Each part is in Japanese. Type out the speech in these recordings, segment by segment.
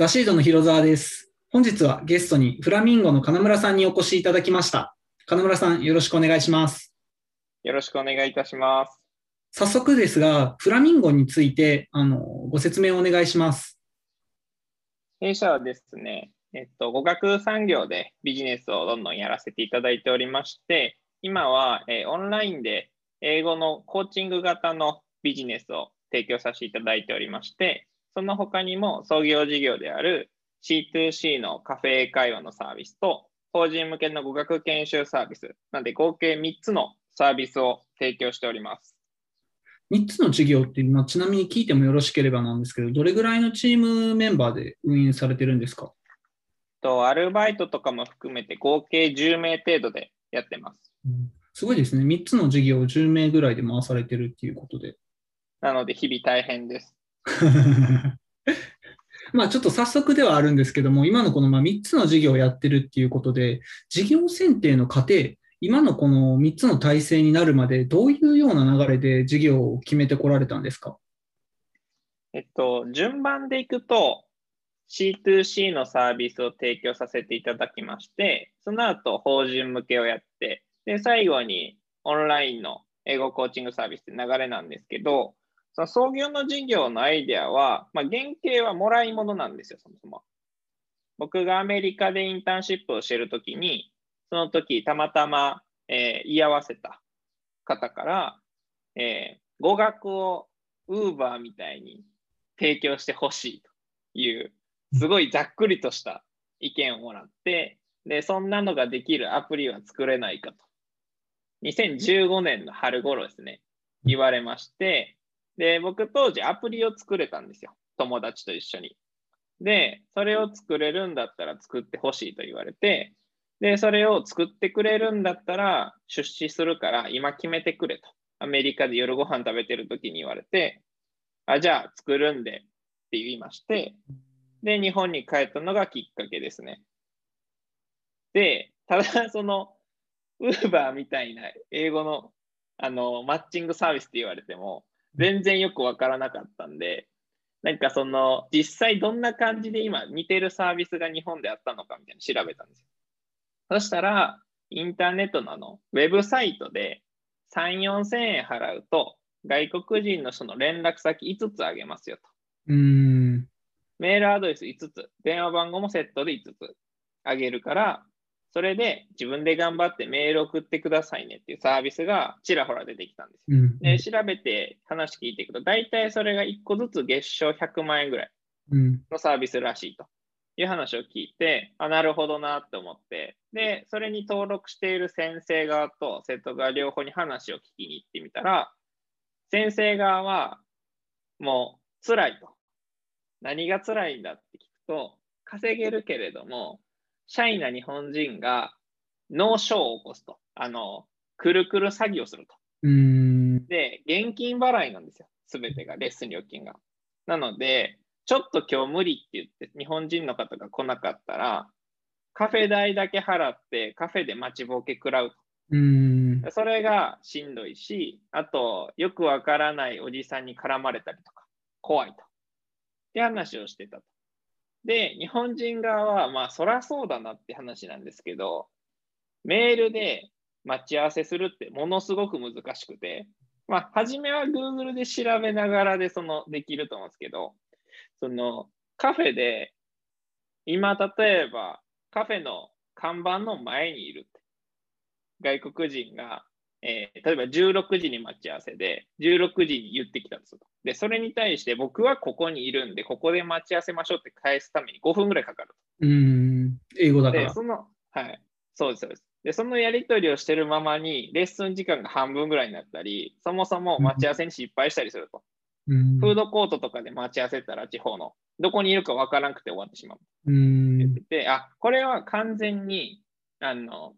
ザシードの広沢です。本日はゲストにフラミンゴの金村さんにお越しいただきました。金村さん、よろしくお願いします。よろしくお願いいたします。早速ですが、フラミンゴについてあのご説明をお願いします。弊社はですね、えっと、語学産業でビジネスをどんどんやらせていただいておりまして、今は、えーオンラインで英語のコーチング型のビジネスを提供させていただいておりまして、その他にも創業事業である C2C のカフェ英会話のサービスと、法人向けの語学研修サービス、なんで合計3つのサービスを提供しております。3つの事業っていうのは、ちなみに聞いてもよろしければなんですけど、どれぐらいのチームメンバーで運営されてるんですか？と、アルバイトとかも含めて合計10名程度でやってます。すごいですね。3つの事業を10名ぐらいで回されてるっていうことで。なので、日々大変です。まあちょっと早速ではあるんですけども、今のこのまあ3つの事業をやってるっていうことで、事業選定の過程、今のこの3つの体制になるまで、どういうような流れで事業を決めてこられたんですか？えっと、順番でいくと、C2C のサービスを提供させていただきまして、その後、法人向けをやって、で、最後にオンラインの英語コーチングサービスって流れなんですけど、その創業の事業のアイデアは、まあ、原型はもらい物なんですよ、そもそも。僕がアメリカでインターンシップをしているときに、その時たまたま、えー居合わせた方から、えー語学をウーバーみたいに提供してほしいという、すごいざっくりとした意見をもらって、で、そんなのができるアプリは作れないかと。2015年の春頃ですね、言われまして、で、僕当時アプリを作れたんですよ。友達と一緒に。で、それを作れるんだったら作ってほしいと言われて、で、それを作ってくれるんだったら出資するから今決めてくれと。アメリカで夜ご飯食べてる時に言われて、あ、じゃあ作るんでって言いまして、で、日本に帰ったのがきっかけですね。で、ただその、ウーバーみたいな英語のあのマッチングサービスって言われても、全然よくわからなかったんで、なんかその、実際どんな感じで今似てるサービスが日本であったのかみたいなの調べたんですよ。そしたら、インターネットのあの、ウェブサイトで3、4千円払うと、外国人の人の連絡先5つあげますよと。うーん。メールアドレス5つ、電話番号もセットで5つあげるから、それで自分で頑張ってメール送ってくださいねっていうサービスがちらほら出てきたんですよ。うん。で、調べて話聞いていくと、大体それが1個ずつ月賞100万円ぐらいうん。のサービスらしいという話を聞いて、あ、なるほどなって思って、で、それに登録している先生側と生徒側両方に話を聞きに行ってみたら、先生側はもう辛いと。何が辛いんだって聞くと、稼げるけれども、シャイな日本人が脳症を起こすと。あの、くるくる詐欺をすると。うーん。で、現金払いなんですよ。すべてが、レッスン料金が。なので、ちょっと今日無理って言って、日本人の方が来なかったら、カフェ代だけ払って、カフェで待ちぼうけ食らううーん。と。それがしんどいし、あと、よくわからないおじさんに絡まれたりとか、怖いと。って話をしてたと。で、日本人側は、まあ、そらそうだなって話なんですけど、メールで待ち合わせするってものすごく難しくて、まあ、初めは Google で調べながらで、その、できると思うんですけど、その、カフェで、今、例えば、カフェの看板の前にいるって。外国人が、えー例えば16時に待ち合わせで、16時に言ってきたんですよ。で、それに対して僕はここにいるんで、ここで待ち合わせましょうって返すために5分ぐらいかかる。うーん。英語だかで、ら。その、はい。そうです、そうです。で、そのやり取りをしてるままに、レッスン時間が半分ぐらいになったり、そもそも待ち合わせに失敗したりすると。うんフードコートとかで待ち合わせたら、地方の、どこにいるかわからなくて終わってしまう。うーん。で、あ、これは完全に、あの、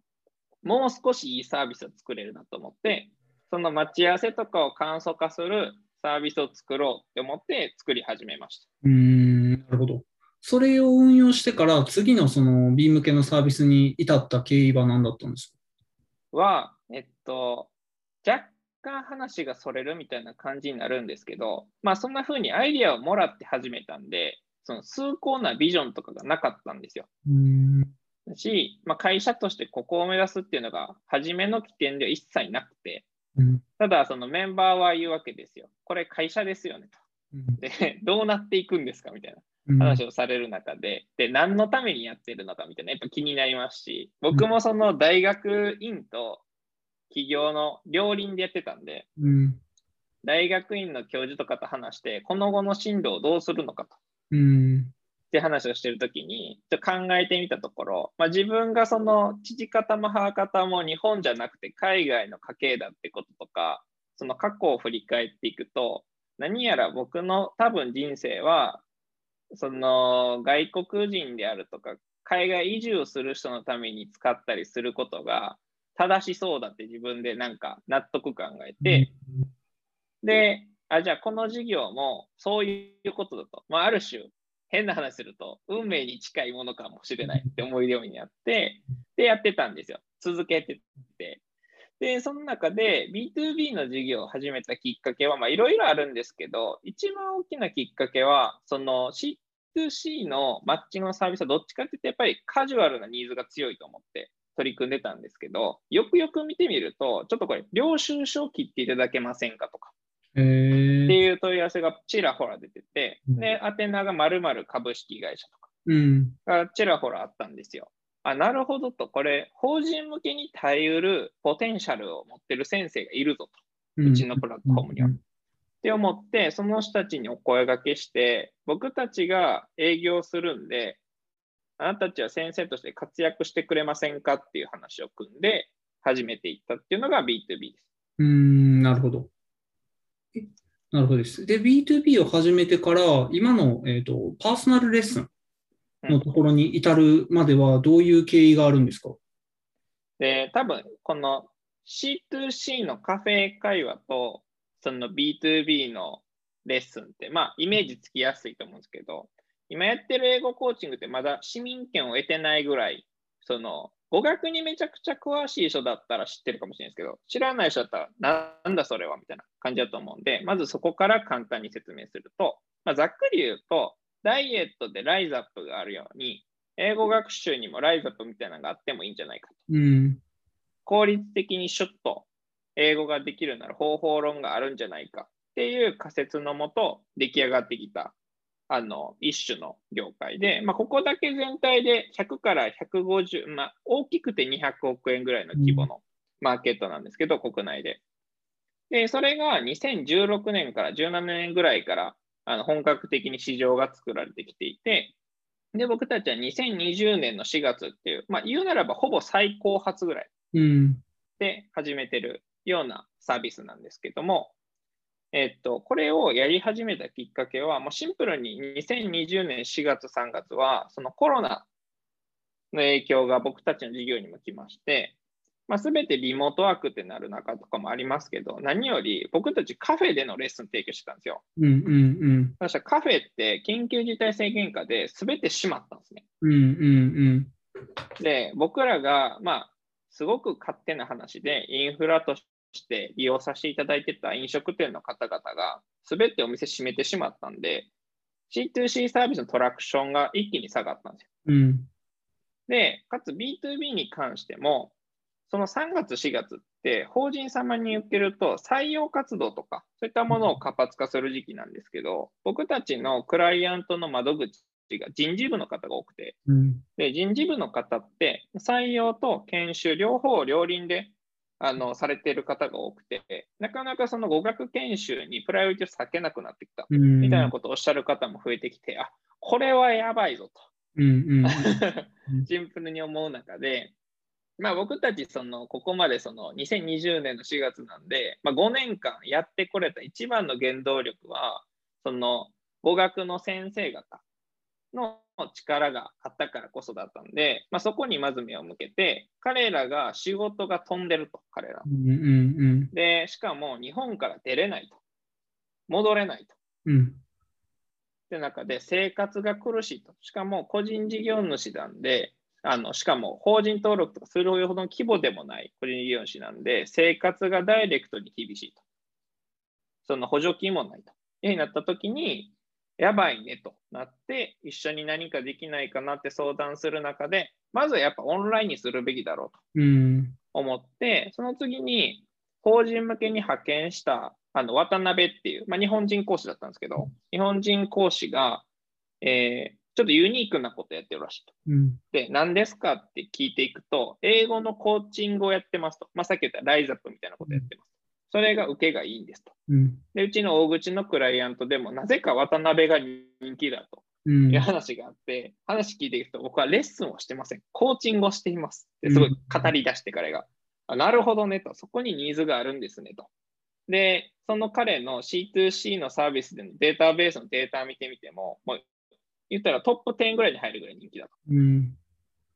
もう少しいいサービスを作れるなと思って、その待ち合わせとかを簡素化するサービスを作ろうって思って作り始めました。うーん。なるほど。それを運用してから、次のその B 向けのサービスに至った経緯は何だったんですか？は、えっと、若干話がそれるみたいな感じになるんですけど、まあそんな風にアイディアをもらって始めたんで、その崇高なビジョンとかがなかったんですよ。うん。し、まあ、会社としてここを目指すっていうのが、初めの起点では一切なくて、うん。ただそのメンバーは言うわけですよ。これ会社ですよねうんと。で、どうなっていくんですかみたいなうん。話をされる中で、で、何のためにやってるのかみたいな、やっぱ気になりますし、僕もその大学院と企業の両輪でやってたんで、うん。大学院の教授とかと話して、この後の進路をどうするのかと。うん。って話をしてるときに、ちょ考えてみたところ、まあ、自分がその父方も母方も日本じゃなくて海外の家系だってこととか、その過去を振り返っていくと、何やら僕の多分人生は、その外国人であるとか、海外移住する人のために使ったりすることが正しそうだって自分でなんか納得感が得て、で、あ、じゃあこの事業もそういうことだと。まあ、ある種、変な話すると、運命に近いものかもしれないって思えるようになって、で、やってたんですよ。続けてて。で、その中で B2B の事業を始めたきっかけは、まあ、いろいろあるんですけど、一番大きなきっかけは、その C2C のマッチングのサービスはどっちかっていうと、やっぱりカジュアルなニーズが強いと思って取り組んでたんですけど、よくよく見てみると、ちょっとこれ、領収書を切っていただけませんかとか、ってえ。いう問い合わせがちらほら出てて、うんで、宛名が〇〇株式会社とかうん。がちらほらあったんですよ。あ、なるほどと、これ、法人向けに耐えうるポテンシャルを持ってる先生がいるぞと、うちのプラットフォームには。って思って、その人たちにお声掛けして、僕たちが営業するんで、あなたたちは先生として活躍してくれませんかっていう話を組んで、始めていったっていうのが B2B です。うーん、なるほど。えなるほどです。で、B2B を始めてから、今の、えっと、パーソナルレッスンのところに至るまでは、どういう経緯があるんですか？で、多分この C2C のカフェ会話と、その B2B のレッスンって、まあ、イメージつきやすいと思うんですけど、今やってる英語コーチングってまだ市民権を得てないぐらい、その、語学にめちゃくちゃ詳しい人だったら知ってるかもしれないですけど、知らない人だったら、なんだそれはみたいな感じだと思うんで、まずそこから簡単に説明すると、まあ、ざっくり言うと、ダイエットでライズアップがあるように、英語学習にもライズアップみたいなのがあってもいいんじゃないかと。うん。効率的にシュッと英語ができるなら方法論があるんじゃないかっていう仮説のもと出来上がってきたあの一種の業界で、まあ、ここだけ全体で100から150、まあ、大きくて200億円ぐらいの規模のマーケットなんですけど、国内で。で、それが2016年から17年ぐらいからあの本格的に市場が作られてきていて、で、僕たちは2020年の4月っていう、まあ、言うならばほぼ最高発ぐらいうん。で始めてるようなサービスなんですけども、えっと、これをやり始めたきっかけは、もうシンプルに2020年4月、3月は、そのコロナの影響が僕たちの事業にも来まして、まあ、全てリモートワークってなる中とかもありますけど、何より僕たちカフェでのレッスン提供してたんですよ。うん。うん。そしたらカフェって緊急事態宣言下で全て閉まったんですね。うん。うん。で、僕らが、まあ、すごく勝手な話で、インフラとして利用させていただいてた飲食店の方々が、すべてお店閉めてしまったんで、C2C サービスのトラクションが一気に下がったんですよ。うん。で、かつ B2B に関しても、その3月、4月って、法人様に受けると、採用活動とか、そういったものを活発化する時期なんですけど、僕たちのクライアントの窓口が人事部の方が多くて、うん。で人事部の方って採用と研修両方両輪であのされている方が多くて、なかなかその語学研修にプライオリティを避けなくなってきたうん。みたいなことをおっしゃる方も増えてきて、あこれはやばいぞ。と シンプルに思う中で、まあ、僕たちそのここまでその2020年の4月なんで、まあ、5年間やってこれた一番の原動力は、その語学の先生方の力があったからこそだったんで、まあ、そこにまず目を向けて、彼らが仕事が飛んでると、彼ら。うん。うん。で、しかも日本から出れないと。戻れないと。うん。って中で生活が苦しいと。しかも個人事業主なんで、あのしかも法人登録とかするほどの規模でもない個人事業主なんで、生活がダイレクトに厳しいと。その補助金もないと。いうふうになったときに、やばいねとなって、一緒に何かできないかなって相談する中で、まずはやっぱオンラインにするべきだろうと思って、その次に法人向けに派遣したあの渡辺っていう、まあ、日本人講師だったんですけど、日本人講師が、えー、ちょっとユニークなことやってるらしいと。うん、で、何ですかって聞いていくと、英語のコーチングをやってますと。まあ、さっき言ったライズアップみたいなことやってます。それが受けがいいんですと。うん、で、うちの大口のクライアントでも、なぜか渡辺が人気だという話があって、話聞いていくと、僕はレッスンをしてません。コーチングをしていますってすごい語り出して彼が。あなるほどねと。そこにニーズがあるんですねと。で、その彼の C2C のサービスでのデータベースのデータを見てみても、もう言ったらトップ10ぐらいに入るぐらい人気だと。うん、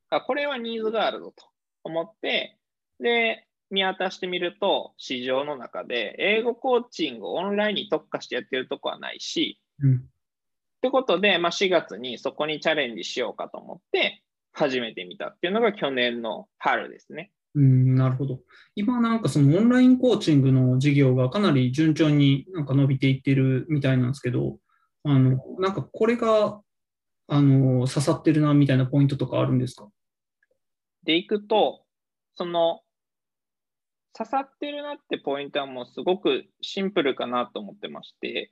あこれはニーズがあるぞと思って、で、見渡してみると、市場の中で英語コーチングをオンラインに特化してやってるとこはないし、うん、ってことで、まあ、4月にそこにチャレンジしようかと思って始めてみたっていうのが去年の春ですね。うん、なるほど。今なんかそのオンラインコーチングの事業がかなり順調になんか伸びていってるみたいなんですけど、あの、なんかこれが、あの、刺さってるなみたいなポイントとかあるんですか？でいくと、その刺さってるなってポイントはもうすごくシンプルかなと思ってまして、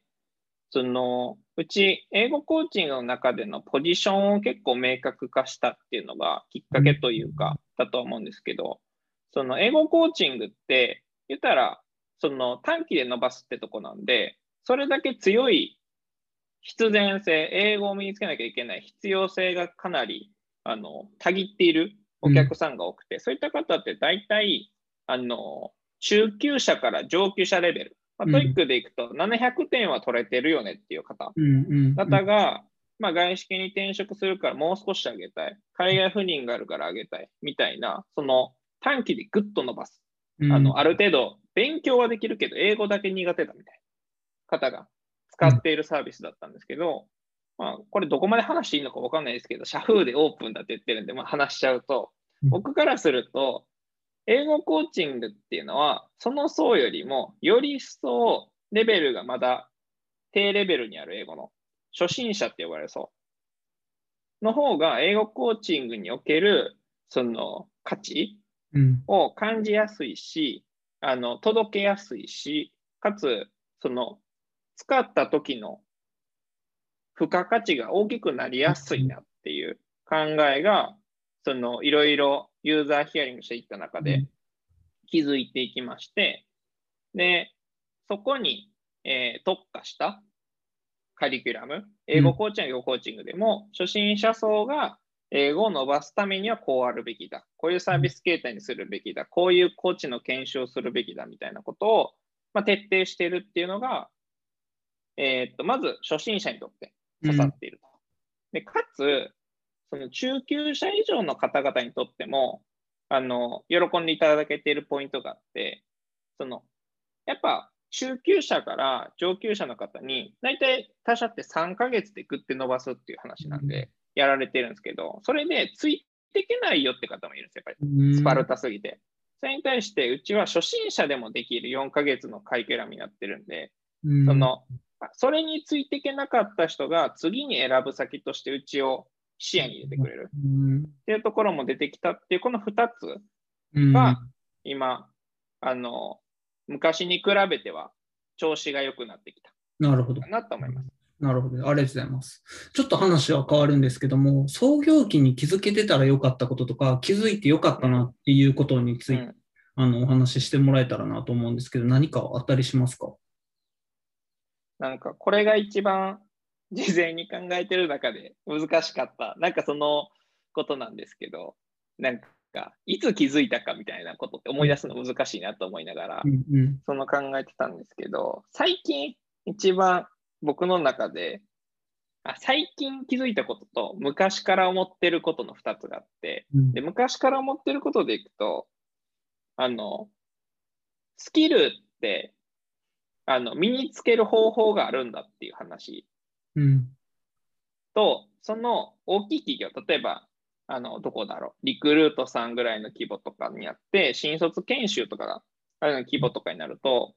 そのうち英語コーチングの中でのポジションを結構明確化したっていうのがきっかけというかだと思うんですけど、その英語コーチングって言ったらその短期で伸ばすってとこなんで、それだけ強い必然性、英語を身につけなきゃいけない必要性がかなりあのたぎっているお客さんが多くて、うん、そういった方って大体あの、中級者から上級者レベル。まあ、 TOEIC でいくと700点は取れてるよねっていう方、方が、まあ、外資系に転職するからもう少し上げたい。海外赴任があるから上げたい。みたいな、その短期でぐっと伸ばす。あの、ある程度勉強はできるけど、英語だけ苦手だみたいな方が使っているサービスだったんですけど、まあ、これどこまで話していいのか分かんないですけど、社風でオープンだって言ってるんで、まあ、話しちゃうと、僕からすると、英語コーチングっていうのは、その層よりも、より一層レベルがまだ低レベルにある英語の初心者って呼ばれる層の方が、英語コーチングにおけるその価値を感じやすいし、うん、あの届けやすいし、かつ、その使った時の付加価値が大きくなりやすいなっていう考えが、そのいろいろユーザーヒアリングしていった中で気づいていきまして、で、そこに、えー、特化したカリキュラム、英語コーチング、英語コーチングでも、初心者層が英語を伸ばすためにはこうあるべきだ。こういうサービス形態にするべきだ。こういうコーチの研修をするべきだみたいなことを、まあ、徹底しているっていうのが、えー、っと、まず初心者にとって刺さっていると。で、かつ、その中級者以上の方々にとっても、あの、喜んでいただけているポイントがあって、その、やっぱ中級者から上級者の方に、大体他社って3ヶ月でグッて伸ばすっていう話なんで、やられてるんですけど、それでついていけないよって方もいるんですよ、やっぱり。スパルタすぎて。それに対して、うちは初心者でもできる4ヶ月のカリキュラムになってるんで、その、それについていけなかった人が次に選ぶ先としてうちを視野に入れてくれるっていうところも出てきたっていう、この2つが今、あの、昔に比べては調子が良くなってきたなるほど。なと思います。なるほど。ありがとうございます。ちょっと話は変わるんですけども、創業期に気づけてたらよかったこととか、気づいてよかったなっていうことについて、うん、あのお話ししてもらえたらなと思うんですけど、何かあったりしますか？なんか、これが一番事前に考えてる中で難しかった、なんかそのことなんですけど、なんか、いつ気づいたかみたいなことって思い出すの難しいなと思いながら、うんうん、その考えてたんですけど、最近一番僕の中で、あ最近気づいたことと昔から思ってることの2つがあって、うん、で昔から思ってることでいくと、あの、スキルってあの身につける方法があるんだっていう話うん、と、その大きい企業、例えば、あの、どこだろう、リクルートさんぐらいの規模とかにあって、新卒研修とかがあるような規模とかになると、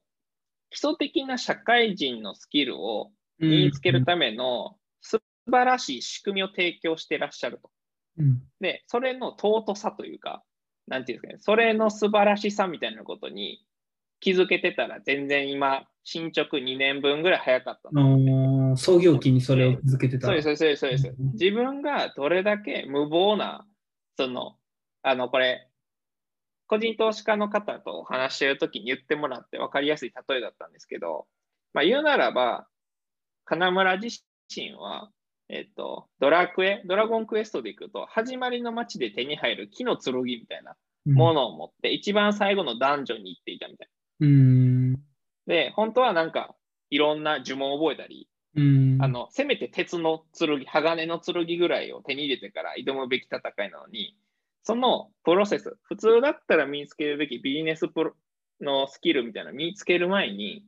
基礎的な社会人のスキルを身につけるための素晴らしい仕組みを提供していらっしゃると。うん。で、それの尊さというか、なんていうんですかね、それの素晴らしさみたいなことに気づけてたら、全然今、進捗2年分ぐらい早かったあ創業期にそれを続けてたら。そうです、そうです、そうですうん。自分がどれだけ無謀な、その、あの、これ、個人投資家の方とお話ししてるときに言ってもらって分かりやすい例えだったんですけど、まあ、言うならば、金村自身は、えっと、ドラクエ、ドラゴンクエストでいくと、始まりの街で手に入る木の剣みたいなものを持って、一番最後のダンジョンに行っていたみたいうん。な。で、本当はなんか、いろんな呪文を覚えたり、うん。あの、せめて鉄の剣、鋼の剣ぐらいを手に入れてから挑むべき戦いなのに、そのプロセス、普通だったら身につけるべきビジネスプロのスキルみたいなのを身につける前に、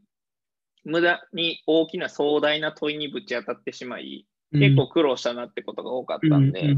無駄に大きな壮大な問いにぶち当たってしまい、結構苦労したなってことが多かったんで、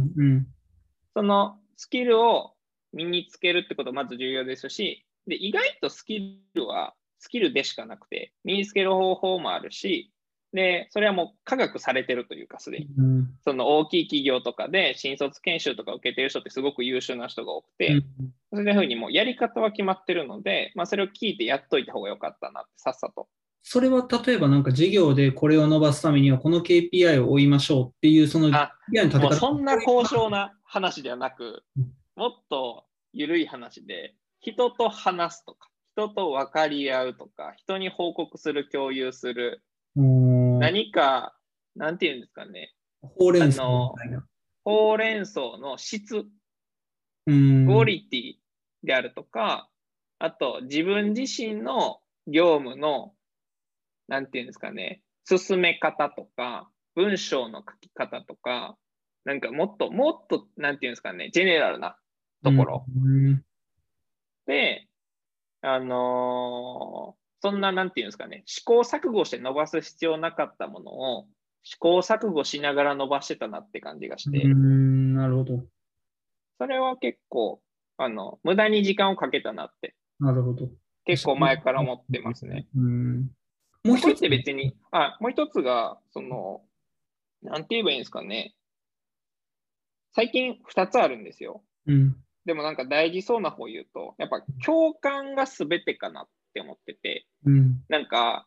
そのスキルを身につけるってことまず重要ですし、で意外とスキルはスキルでしかなくて、身につける方法もあるし、で、それはもう科学されてるというか、すでに。うん。その大きい企業とかで新卒研修とか受けてる人ってすごく優秀な人が多くて、うん。そういうふうにもうやり方は決まってるので、まあ、それを聞いてやっといた方がよかったなって、さっさと。それは例えばなんか事業でこれを伸ばすためにはこの KPI を追いましょうっていうその KPI 立てそんな高尚な話ではなくうん、もっと緩い話で、人と話すとか、人と分かり合うとか、人に報告する、共有する、うん何か、なんていうんですかね、ほうれん草。ほうれん草の質、うん。クオリティであるとか、あと自分自身の業務の、なんていうんですかね、進め方とか、文章の書き方とか、なんかもっと、もっと、なんていうんですかね、ジェネラルなところ。うん。で、あのーそんな、なんていうんですかね、試行錯誤して伸ばす必要なかったものを、試行錯誤しながら伸ばしてたなって感じがして、うんなるほど。それは結構、あの、無駄に時間をかけたなって、なるほど。結構前から思ってますね。。うんもう一つって別に、あ、もう一つが、その、なんて言えばいいんですかね。最近2つあるんですよ。うんでもなんか大事そうな方言うと、やっぱ共感が全てかなって思ってて、うんなんか、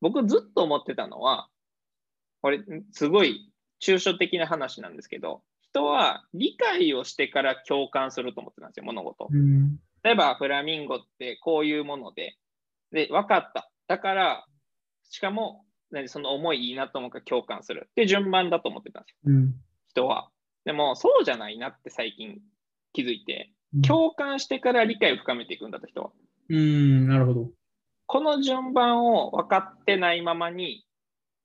僕ずっと思ってたのは、これ、すごい抽象的な話なんですけど、人は理解をしてから共感すると思ってたんですよ、物事。うん例えば、フラミンゴってこういうもので、で、分かった。だから、しかも、何その思いいいなと思うから共感するって順番だと思ってたんですよ、うん人は。でも、そうじゃないなって最近気づいて、うん共感してから理解を深めていくんだと、人は。うんなるほど。この順番を分かってないままに、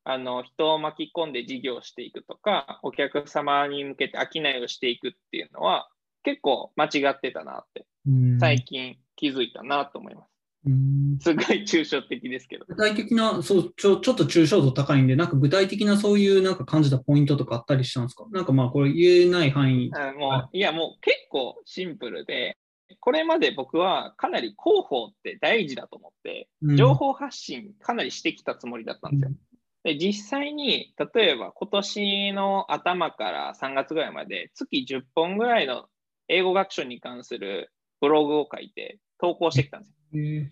あの人を巻き込んで事業していくとか、お客様に向けて商いをしていくっていうのは、結構間違ってたなって、うん最近気づいたなと思います。うんすごい抽象的ですけど。具体的な、そう、ちょ、ちょっと抽象度高いんで、なんか具体的なそういうなんか感じたポイントとかあったりしたんですか？なんかまあこれ言えない範囲。あもういや、もう結構シンプルで、これまで僕はかなり広報って大事だと思って、うん情報発信かなりしてきたつもりだったんですよ。で実際に、例えば今年の頭から3月ぐらいまで、月10本ぐらいの英語学習に関するブログを書いて投稿してきたんですよ。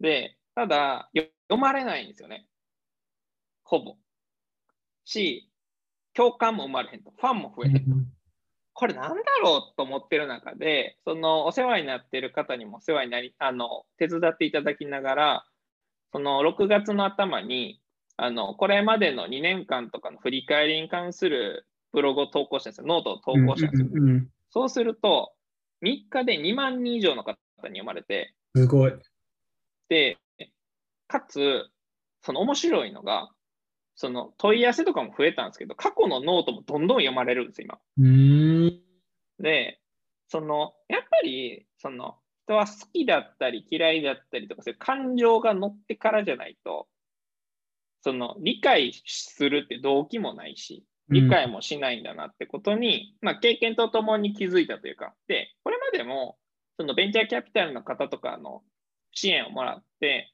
で、ただ、よ読まれないんですよね。ほぼ。し、共感も生まれへんと。ファンも増えへん。これなんだろうと思ってる中で、そのお世話になっている方にもお世話になり、あの、手伝っていただきながら、その6月の頭に、あの、これまでの2年間とかの振り返りに関するブログを投稿したんですよ。ノートを投稿したんですよ。うんうんうんそうすると、3日で2万人以上の方に読まれて、すごい。で、かつ、その面白いのが、その問い合わせとかも増えたんですけど、過去のノートもどんどん読まれるんですよ、今。で、その、やっぱり、その、人は好きだったり嫌いだったりとか、そういう感情が乗ってからじゃないと、その、理解するって動機もないし、理解もしないんだなってことに、まあ、経験とともに気づいたというか、で、これまでも、そのベンチャーキャピタルの方とかの支援をもらって、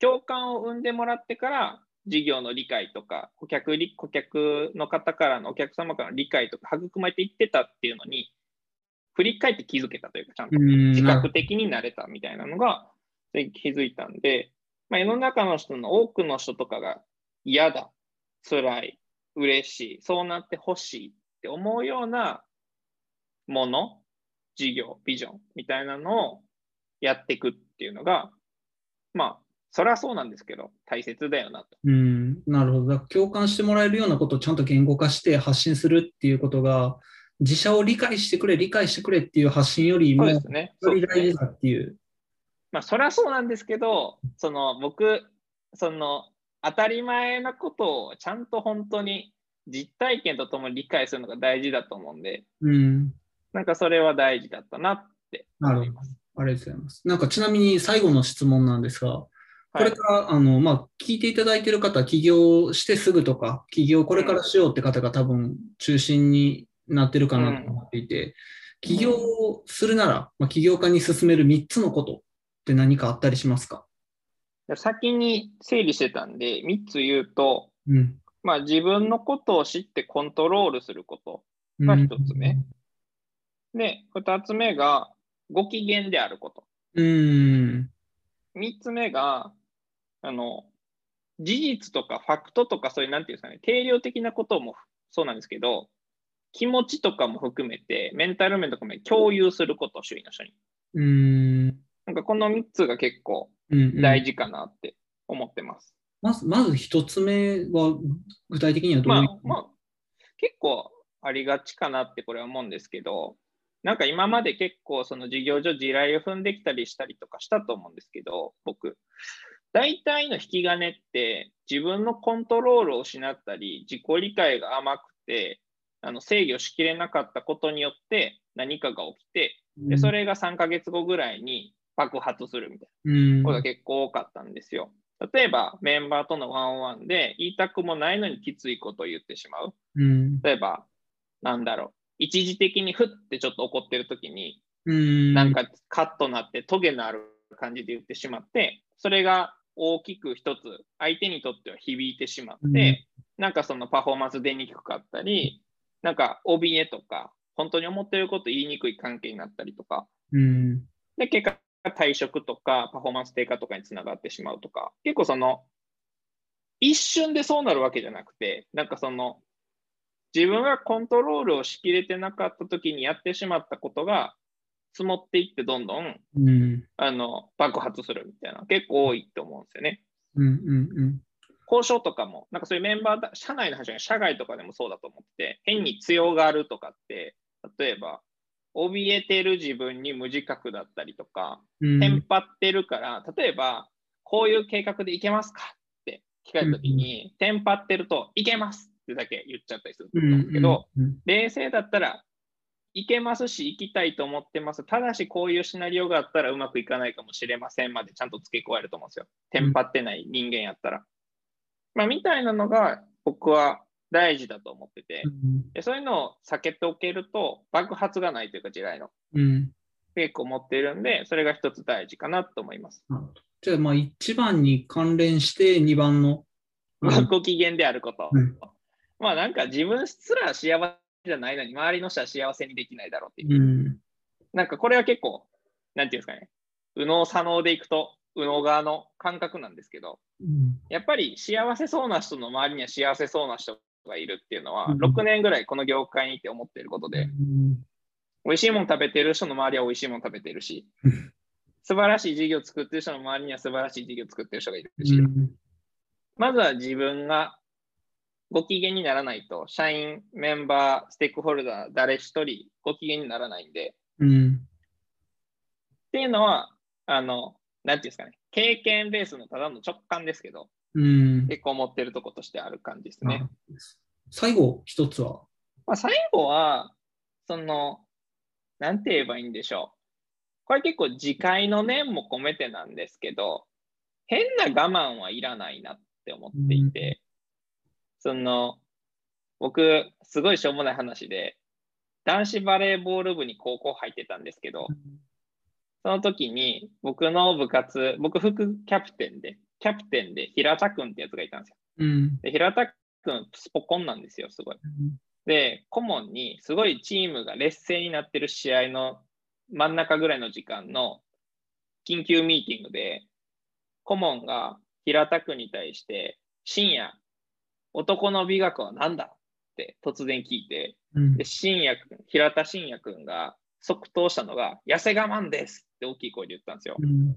共感を生んでもらってから、事業の理解とか、顧客顧客の方からのお客様からの理解とか育まれていってたっていうのに、振り返って気づけたというか、ちゃんと。自覚的になれたみたいなのが気づいたんで、まあ、世の中の人の多くの人とかが嫌だ、辛い、嬉しい、そうなってほしいって思うようなもの、事業、ビジョンみたいなのをやっていくっていうのが、まあ、それはそうなんですけど、大切だよなと。うん、なるほど。共感してもらえるようなことをちゃんと言語化して発信するっていうことが、自社を理解してくれ、理解してくれっていう発信よりも、より大事だっていう。まあ、それはそうなんですけど、その僕、その当たり前なことをちゃんと本当に実体験とともに理解するのが大事だと思うんで、うん、なんかそれは大事だったなって思います。ありがとうございます。なんかちなみに最後の質問なんですが、これから、はい、あの、まあ、聞いていただいている方、起業してすぐとか、起業これからしようって方が多分中心になってるかなと思っていて、うん、起業するなら、まあ、起業家に進める3つのことって何かあったりしますか？先に整理してたんで、3つ言うと、うん、まあ、自分のことを知ってコントロールすることが1つ目。うん、で、2つ目がご機嫌であること。うん、3つ目が、あの、事実とかファクトとかそういう、なんていうんですかね、定量的なこともそうなんですけど、気持ちとかも含めて、メンタル面とかも共有すること、周囲の人に。うん。なんかこの3つが結構大事かなって思ってます。うんうん、まず、まず1つ目は具体的にはどういう、まあ、まあ、結構ありがちかなってこれは思うんですけど、なんか今まで結構その事業所地雷を踏んできたりしたりとかしたと思うんですけど、僕。大体の引き金って自分のコントロールを失ったり、自己理解が甘くて、あの制御しきれなかったことによって何かが起きて、でそれが3ヶ月後ぐらいに爆発するみたいな。ことが結構多かったんですよ。例えばメンバーとのワンオンワンで言いたくもないのにきついことを言ってしまう。例えば、なんだろう、一時的にふってちょっと怒ってる時に、なんかカッとなってトゲのある感じで言ってしまって、それが大きく一つ相手にとっては響いてしまって、なんかそのパフォーマンス出にくかったり、なんか怯えとか、本当に思ってること言いにくい関係になったりとか、うん、で、結果退職とかパフォーマンス低下とかにつながってしまうとか、結構その、一瞬でそうなるわけじゃなくて、なんかその、自分がコントロールをしきれてなかった時にやってしまったことが積もっていってどんどん、うん、あの爆発するみたいな結構多いと思うんですよね。うんうんうん。交渉とかも、なんかそういうメンバーだ、社内の話が社外とかでもそうだと思って、変に強がるとかって、例えば、怯えてる自分に無自覚だったりとか、テンパってるから、例えば、こういう計画でいけますかって聞かれたときに、テンパってると、いけますってだけ言っちゃったりすると思うんですけど、冷静だったら、いけますし、行きたいと思ってます。ただし、こういうシナリオがあったらうまくいかないかもしれませんまでちゃんと付け加えると思うんですよ。テンパってない人間やったら。まあ、みたいなのが僕は大事だと思ってて、でそういうのを避けておけると爆発がないというか、地雷の。うん、結構持っているんで、それが一つ大事かなと思います。じゃあ、まあ1番に関連して2番の。ご機嫌であること。うん、まあなんか自分すら幸せじゃないのに、周りの人は幸せにできないだろうっていう。うん、なんかこれは結構、なんていうんですかね、右脳左脳でいくと、右脳側の感覚なんですけど、うん、やっぱり幸せそうな人の周りには幸せそうな人がいるっていうのは、6年ぐらいこの業界にいて思っていることで、美味しいもの食べてる人の周りは美味しいもの食べてるし、素晴らしい事業作ってる人の周りには素晴らしい事業作ってる人がいるし、まずは自分がご機嫌にならないと、社員、メンバー、ステークホルダー、誰一人ご機嫌にならないんで、うん、っていうのは、あの、なんていうんですかね、経験ベースのただの直感ですけど、うん、結構持ってるとことしてある感じですね。最後、一つは、まあ、最後は、その、なんて言えばいいんでしょう。これ結構自戒の念も込めてなんですけど、変な我慢はいらないなって思っていて、うん、その、僕、すごいしょうもない話で、男子バレーボール部に高校入ってたんですけど、その時に僕の部活、僕副キャプテンで、キャプテンで平田君ってやつがいたんですよ。うん。で、平田君、スポコンなんですよ、すごい。で、顧問にすごいチームが劣勢になってる試合の真ん中ぐらいの時間の緊急ミーティングで、顧問が平田君に対して、深夜、男の美学は何だって突然聞いて、うんで、平田深夜君が即答したのが、痩せ我慢ですって大きい声で言ったんですよ。うん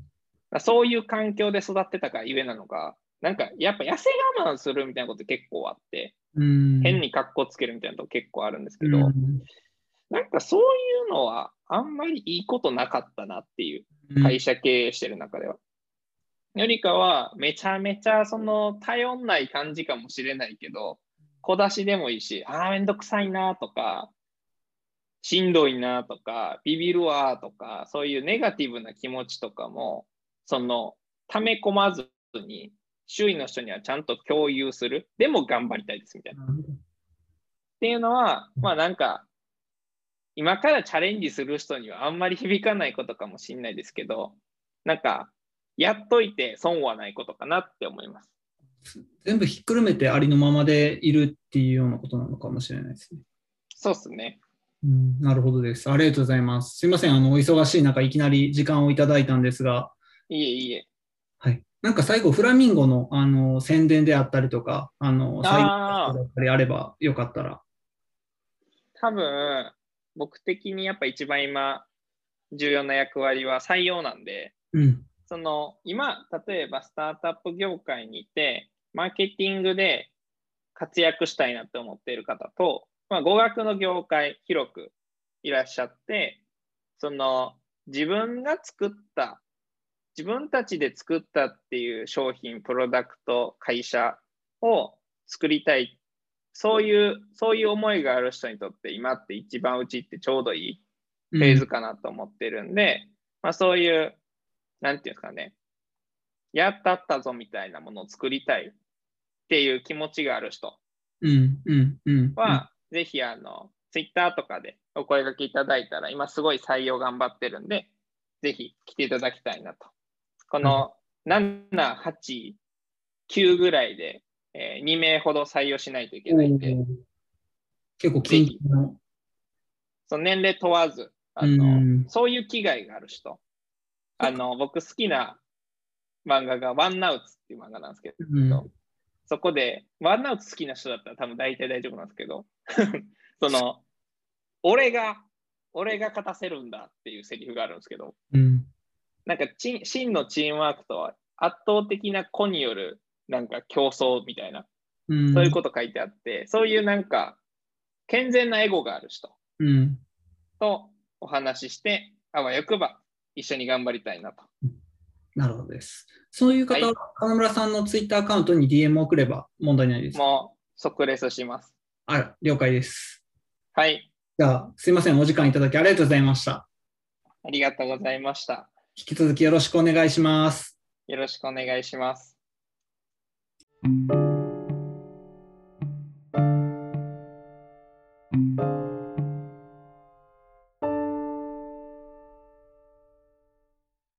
そういう環境で育ってたからゆえなのか、なんかやっぱ痩せ我慢するみたいなこと結構あって、うん変に格好つけるみたいなとこ結構あるんですけど、うんなんかそういうのはあんまりいいことなかったなっていう、会社経営してる中では。よりかは、めちゃめちゃその頼んない感じかもしれないけど、小出しでもいいし、ああ、めんどくさいなとか、しんどいなとか、ビビるわとか、そういうネガティブな気持ちとかも、その、溜め込まずに、周囲の人にはちゃんと共有する。でも頑張りたいですみたいな。っていうのは、まあなんか、今からチャレンジする人にはあんまり響かないことかもしれないですけど、なんか、やっといて損はないことかなって思います。全部ひっくるめてありのままでいるっていうようなことなのかもしれないですね。そうっすね。うん、なるほどです。ありがとうございます。すいません。あの、お忙しい中、いきなり時間をいただいたんですが、いえいえ。はい。なんか最後、フラミンゴの、あの、宣伝であったりとか、あの、最後だったりあればよかったら。多分、僕的にやっぱ一番今、重要な役割は採用なんで、うん。その今、例えばスタートアップ業界にいて、マーケティングで活躍したいなって思っている方と、まあ、語学の業界、広くいらっしゃって、その自分が作った、自分たちで作ったっていう商品、プロダクト、会社を作りたい。そういう、そういう思いがある人にとって今って一番うちってちょうどいいフェーズかなと思ってるんで、まあそういう、なんていうんですかね、やったったぞみたいなものを作りたいっていう気持ちがある人うん、うん、うん。は、ぜひあの、ツイッターとかでお声掛けいただいたら、今すごい採用頑張ってるんで、ぜひ来ていただきたいなと。この7、8、9ぐらいで、え2名ほど採用しないといけないんで、結構緊急の。その年齢問わず、あうのんそういう危害がある人。あの僕好きな漫画がワンナウツっていう漫画なんですけど、うんそこでワンナウツ好きな人だったら多分大体大丈夫なんですけど、その、俺が、俺が勝たせるんだっていうセリフがあるんですけど、うん。なんか真のチームワークとは圧倒的な子によるなんか競争みたいな、うん。そういうこと書いてあって、そういうなんか健全なエゴがある人うん。とお話しして、あわよくば一緒に頑張りたいなと。なるほどです。そういう方は、はい金村さんのツイッターアカウントに DM を送れば問題ないです。もう即レスします。あ、了解です。はい。じゃあ、すいません。お時間いただきありがとうございました。ありがとうございました。引き続きよろしくお願いします。よろしくお願いします。